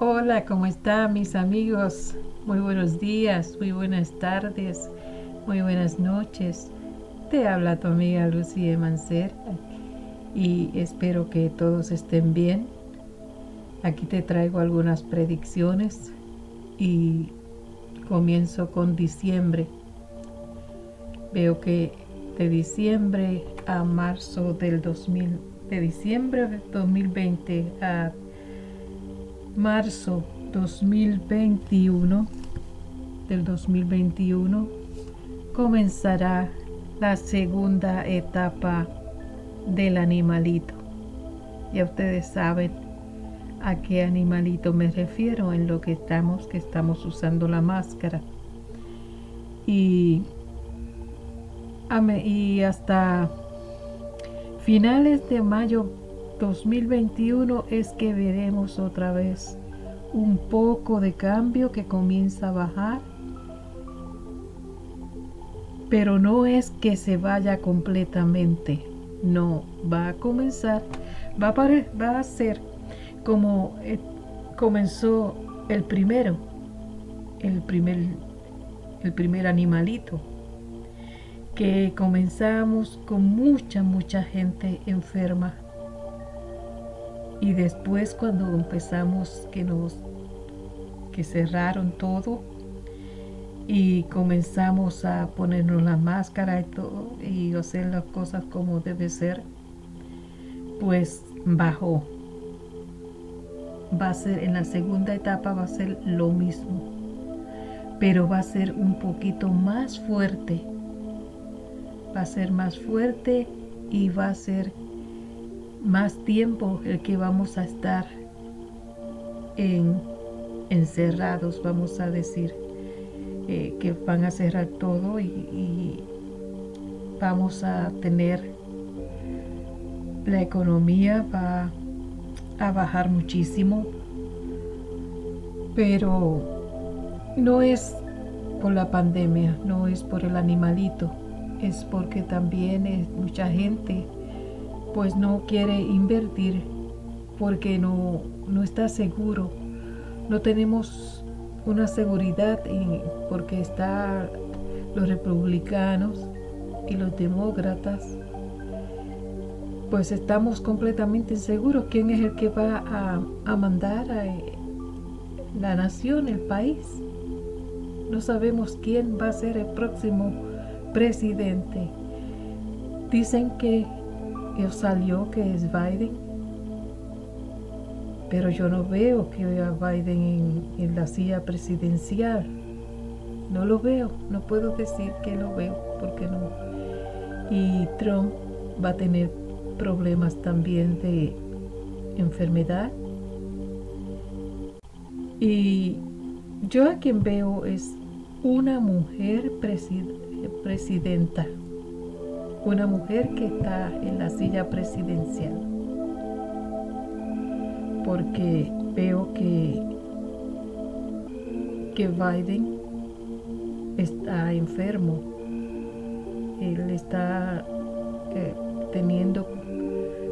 Hola, ¿cómo están mis amigos? Muy buenos días, muy buenas tardes, muy buenas noches. Te habla tu amiga Lucía Mancer y espero que todos estén bien. Aquí te traigo algunas predicciones y comienzo con diciembre. Veo que de diciembre a marzo del 2000, de diciembre del 2020 a marzo 2021 del 2021 comenzará la segunda etapa del animalito. Ya ustedes saben a qué animalito me refiero en lo que estamos, que estamos usando la máscara. Y, y hasta finales de mayo 2021 es que veremos otra vez un poco de cambio que comienza a bajar. Pero no es que se vaya completamente. No, va a comenzar, va a, va a ser como eh, comenzó el primero, el primer, el primer animalito, que comenzamos con mucha, mucha gente enferma y después cuando empezamos que nos que cerraron todo y comenzamos a ponernos la máscara y todo y hacer las cosas como debe ser, pues bajó. Va a ser en la segunda etapa va a ser lo mismo, pero va a ser un poquito más fuerte. Va a ser más fuerte y va a ser más tiempo el que vamos a estar en, encerrados, vamos a decir, eh, que van a cerrar todo y, vamos a tener la economía va a bajar muchísimo, pero no es por la pandemia, no es por el animalito, es porque también es mucha gente pues no quiere invertir porque no, no está seguro. No tenemos una seguridad porque está los republicanos y los demócratas. Pues estamos completamente seguros quién es el que va a, a mandar a la nación, el país. No sabemos quién va a ser el próximo presidente. Dicen que salió que es Biden, pero yo no veo que a Biden en, la silla presidencial. No lo veo, no puedo decir que lo veo, porque no. Y Trump va a tener problemas también de enfermedad. Y yo a quien veo es una mujer presidenta una mujer que está en la silla presidencial. Porque veo que, que Biden está enfermo. Él está eh, teniendo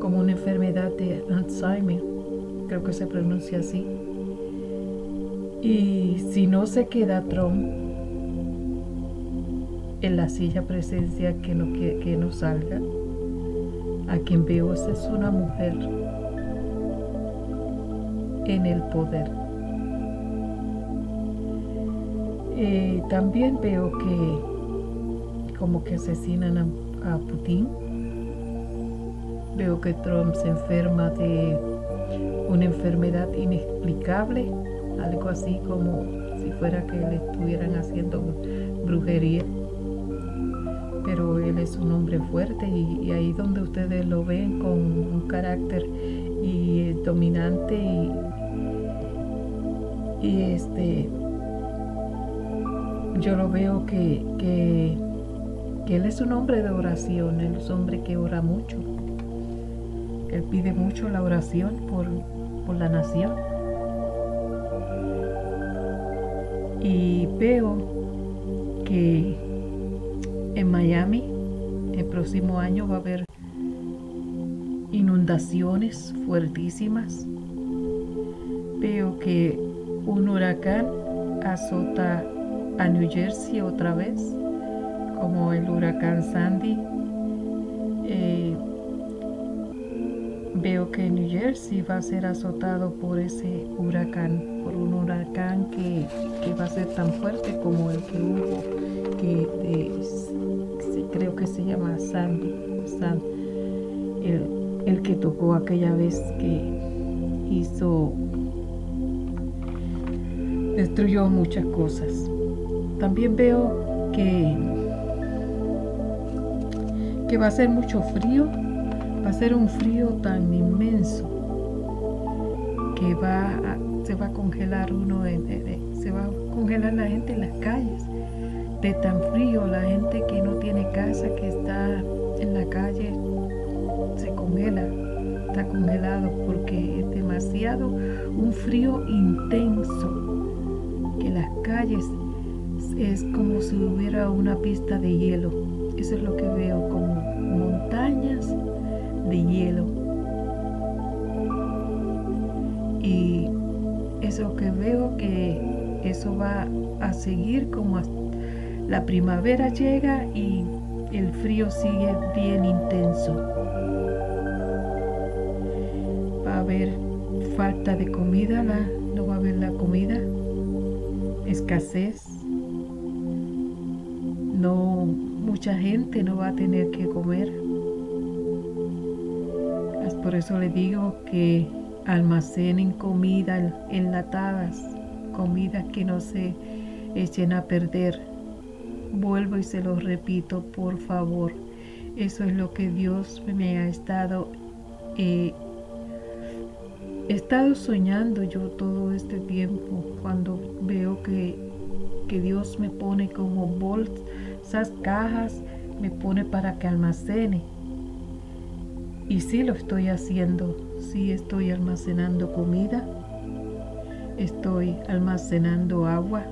como una enfermedad de Alzheimer, creo que se pronuncia así. Y si no se queda Trump, en la silla presencia que no, que, no salga. A quien veo es una mujer en el poder. Eh, también veo que como que asesinan a, a, Putin. Veo que Trump se enferma de una enfermedad inexplicable, algo así como si fuera que le estuvieran haciendo brujería pero él es un hombre fuerte y, ahí donde ustedes lo ven con un carácter y dominante y, este yo lo veo que, que, él es un hombre de oración, él es un hombre que ora mucho. Él pide mucho la oración por, por la nación. Y veo que en Miami el próximo año va a haber inundaciones fuertísimas. veo que un huracán azota a New Jersey otra vez, como el huracán Sandy. Eh, veo que New Jersey va a ser azotado por ese huracán, por un huracán que, va a ser tan fuerte como el que hubo, que creo que se llama Sandy, el, el que tocó aquella vez que hizo, destruyó muchas cosas. También veo que, que va a ser mucho frío, va a ser un frío tan inmenso que va se va a congelar uno, se va a congelar la gente en las calles de tan frío, la gente que no tiene casa, que está en la calle, se congela, está congelado porque es demasiado un frío intenso, que las calles es como si hubiera una pista de hielo. Eso es lo que veo, como montañas de hielo. Y eso que veo que eso va a seguir como la primavera llega y el frío sigue bien intenso. Va a haber falta de comida, no va a haber la comida, escasez no mucha gente no va a tener que comer. Por eso le digo que almacenen comida enlatadas, comida que no se echen a perder. Vuelvo y se lo repito, por favor. Eso es lo que Dios me ha estado eh, he estado soñando yo todo este tiempo cuando veo que, que Dios me pone como bolsas cajas me pone para que almacene. Y sí lo estoy haciendo, sí estoy almacenando comida, estoy almacenando agua.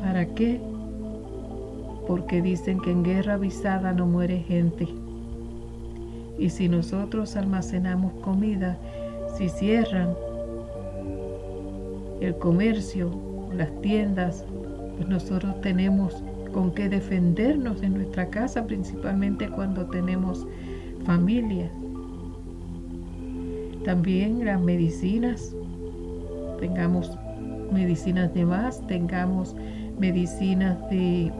¿Para qué? Porque dicen que en guerra avisada no muere gente. Y si nosotros almacenamos comida, si cierran el comercio, las tiendas, pues nosotros tenemos con qué defendernos en nuestra casa, principalmente cuando tenemos familia. También las medicinas, tengamos medicinas de más, tengamos medicinas de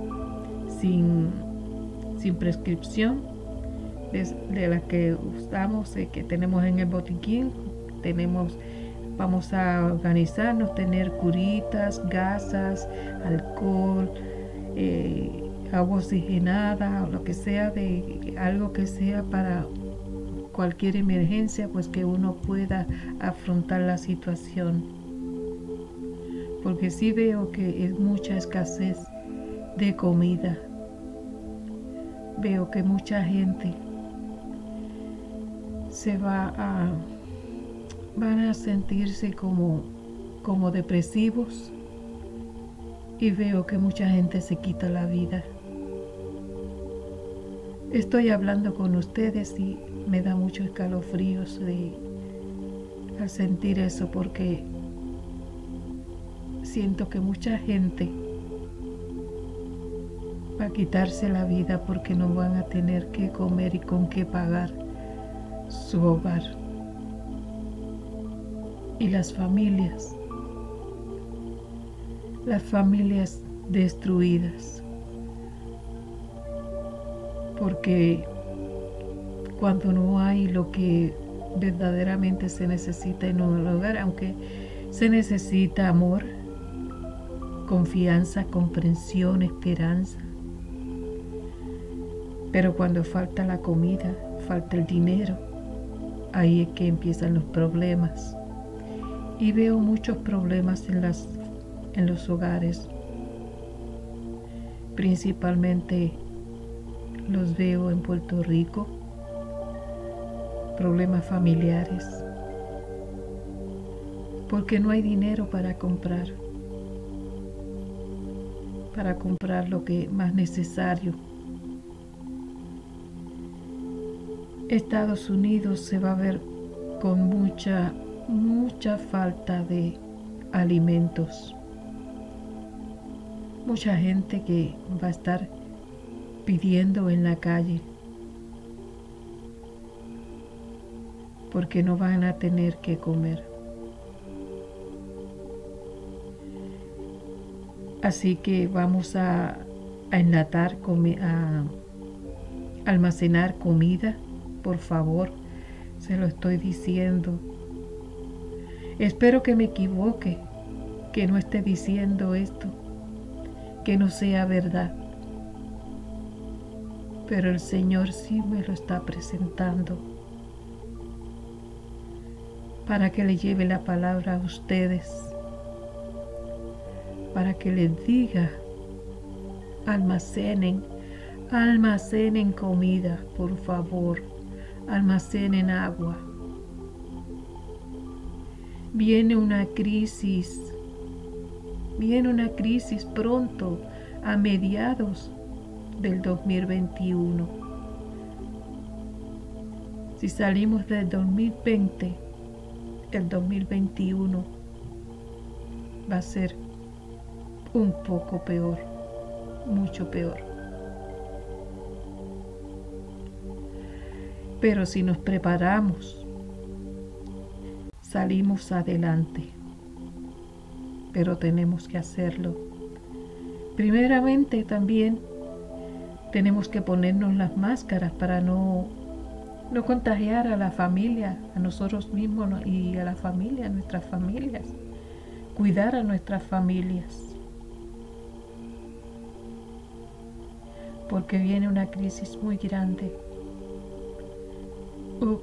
sin, sin prescripción, de, las que usamos, eh, que tenemos en el botiquín, tenemos Vamos a organizarnos, tener curitas, gasas, alcohol, eh, agua oxigenada, o lo que sea, de algo que sea para cualquier emergencia, pues que uno pueda afrontar la situación. Porque sí veo que es mucha escasez de comida. Veo que mucha gente se va a van a sentirse como, como depresivos y veo que mucha gente se quita la vida. Estoy hablando con ustedes y me da mucho escalofríos de, al sentir eso porque siento que mucha gente va a quitarse la vida porque no van a tener que comer y con qué pagar su hogar. Y las familias, las familias destruidas, porque cuando no hay lo que verdaderamente se necesita en un hogar, aunque se necesita amor, confianza, comprensión, esperanza. Pero cuando falta la comida, falta el dinero, ahí es que empiezan los problemas y veo muchos problemas en, las, en los hogares. Principalmente los veo en Puerto Rico, problemas familiares, porque no hay dinero para comprar, para comprar lo que más necesario. Estados Unidos se va a ver con mucha mucha falta de alimentos. Mucha gente que va a estar pidiendo en la calle porque no van a tener que comer. Así que vamos a, enlatar, a almacenar comida, por favor, se lo estoy diciendo. Espero que me equivoque, que no esté diciendo esto, que no sea verdad. Pero el Señor sí me lo está presentando para que le lleve la palabra a ustedes, para que les diga, almacenen, almacenen comida, por favor, almacenen agua. Viene una crisis, viene una crisis pronto, a mediados del 2021. Si salimos del 2020, el 2021 va a ser un poco peor, mucho peor. Pero si nos preparamos, salimos adelante. Pero tenemos que hacerlo. Primeramente también tenemos que ponernos las máscaras para no no contagiar a la familia, a nosotros mismos y a la familia, a nuestras familias. Cuidar a nuestras familias. Porque viene una crisis muy grande. Oh,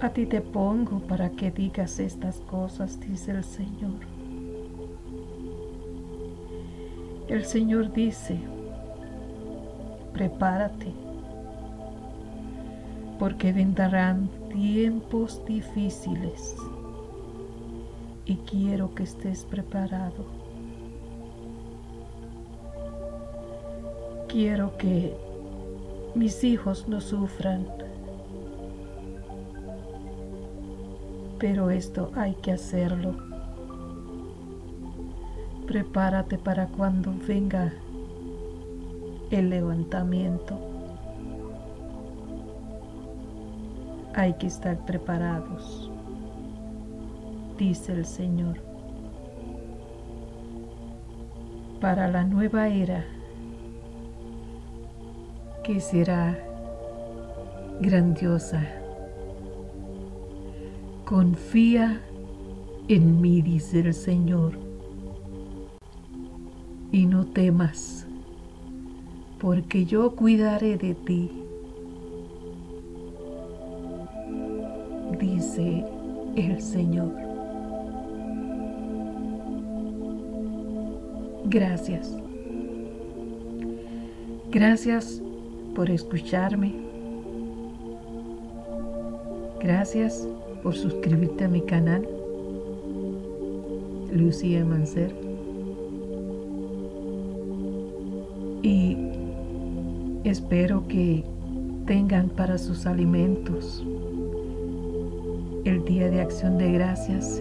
a ti te pongo para que digas estas cosas, dice el Señor. El Señor dice, prepárate, porque vendrán tiempos difíciles y quiero que estés preparado. Quiero que mis hijos no sufran, pero esto hay que hacerlo. Prepárate para cuando venga el levantamiento. Hay que estar preparados, dice el Señor, para la nueva era que será grandiosa. Confía en mí, dice el Señor, y no temas porque yo cuidaré de ti, dice el Señor. Gracias. Gracias por escucharme. Gracias por suscribirte a mi canal. Lucía Mancer. Y Espero que tengan para sus alimentos el día de acción de gracias.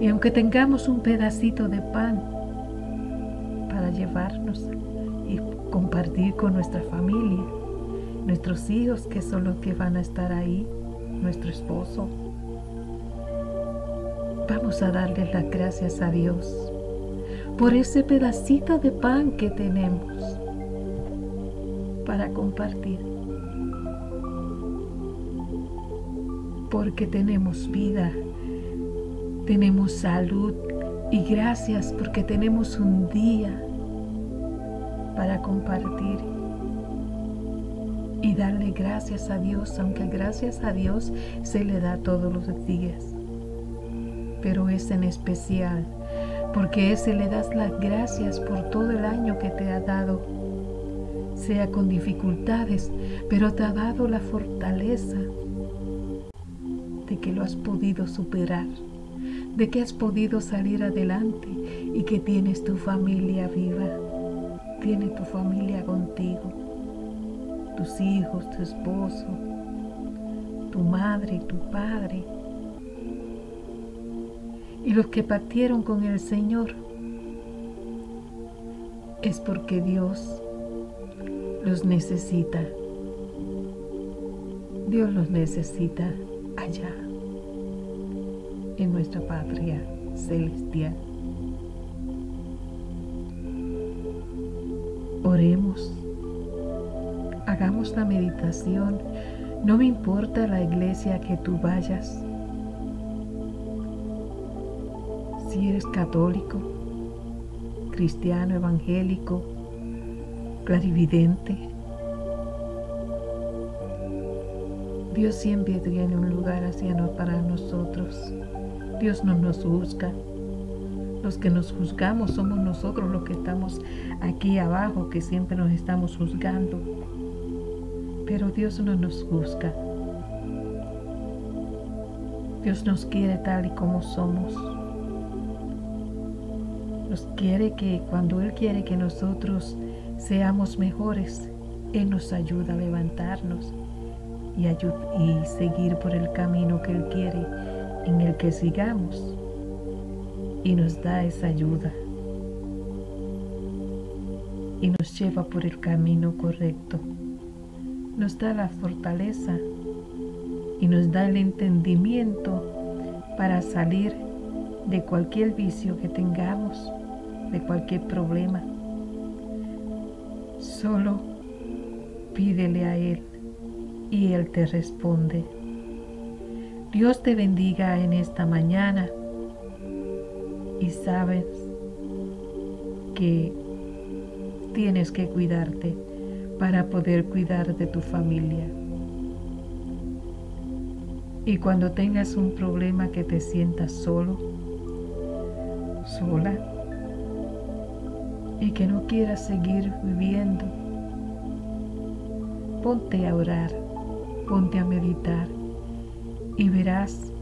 Y aunque tengamos un pedacito de pan llevarnos y compartir con nuestra familia, nuestros hijos que son los que van a estar ahí, nuestro esposo, vamos a darles las gracias a Dios por ese pedacito de pan que tenemos para compartir. Porque tenemos vida, tenemos salud y gracias porque tenemos un día para compartir y darle gracias a Dios, aunque gracias a Dios se le da todos los días. Pero es en especial porque ese le das las gracias por todo el año que te ha dado sea con dificultades, pero te ha dado la fortaleza de que lo has podido superar, de que has podido salir adelante y que tienes tu familia viva, tiene tu familia contigo. tus hijos, tu esposo, tu madre, tu padre, y los que partieron con el Señor, es porque Dios los necesita. Dios los necesita allá, en nuestra patria celestial. Oremos, hagamos la meditación, no me importa la iglesia que tú vayas, si eres católico, cristiano, evangélico, clarividente, Dios siempre tiene un lugar hacia para nosotros. Dios no nos juzga. Los que nos juzgamos somos nosotros los que estamos aquí abajo, que siempre nos estamos juzgando. Pero Dios no nos juzga. Dios nos quiere tal y como somos. Nos quiere que cuando Él quiere que nosotros seamos mejores, Él nos ayuda a levantarnos y, y seguir por el camino que Él quiere en el que sigamos y nos da esa ayuda y nos lleva por el camino correcto. Nos da la fortaleza y nos da el entendimiento para salir de cualquier vicio que tengamos, de cualquier problema. Solo pídele a Él y Él te responde. Dios te bendiga en esta mañana y sabes que tienes que cuidarte para poder cuidar de tu familia. Y cuando tengas un problema que te sientas solo, sola, y que no quieras seguir viviendo, ponte a orar ponte a meditar y verás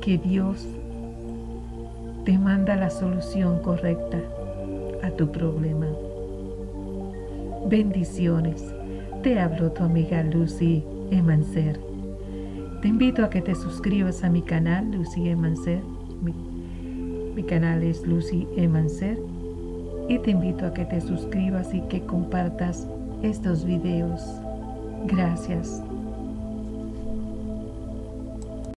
que Dios te manda la solución correcta a tu problema. Bendiciones. Te hablo tu amiga Lucy Emancer. Te invito a que te suscribas a mi canal Lucy Emancer. Mi, mi canal es Lucy Emancer. Y te invito a que te suscribas y que compartas estos videos. Gracias.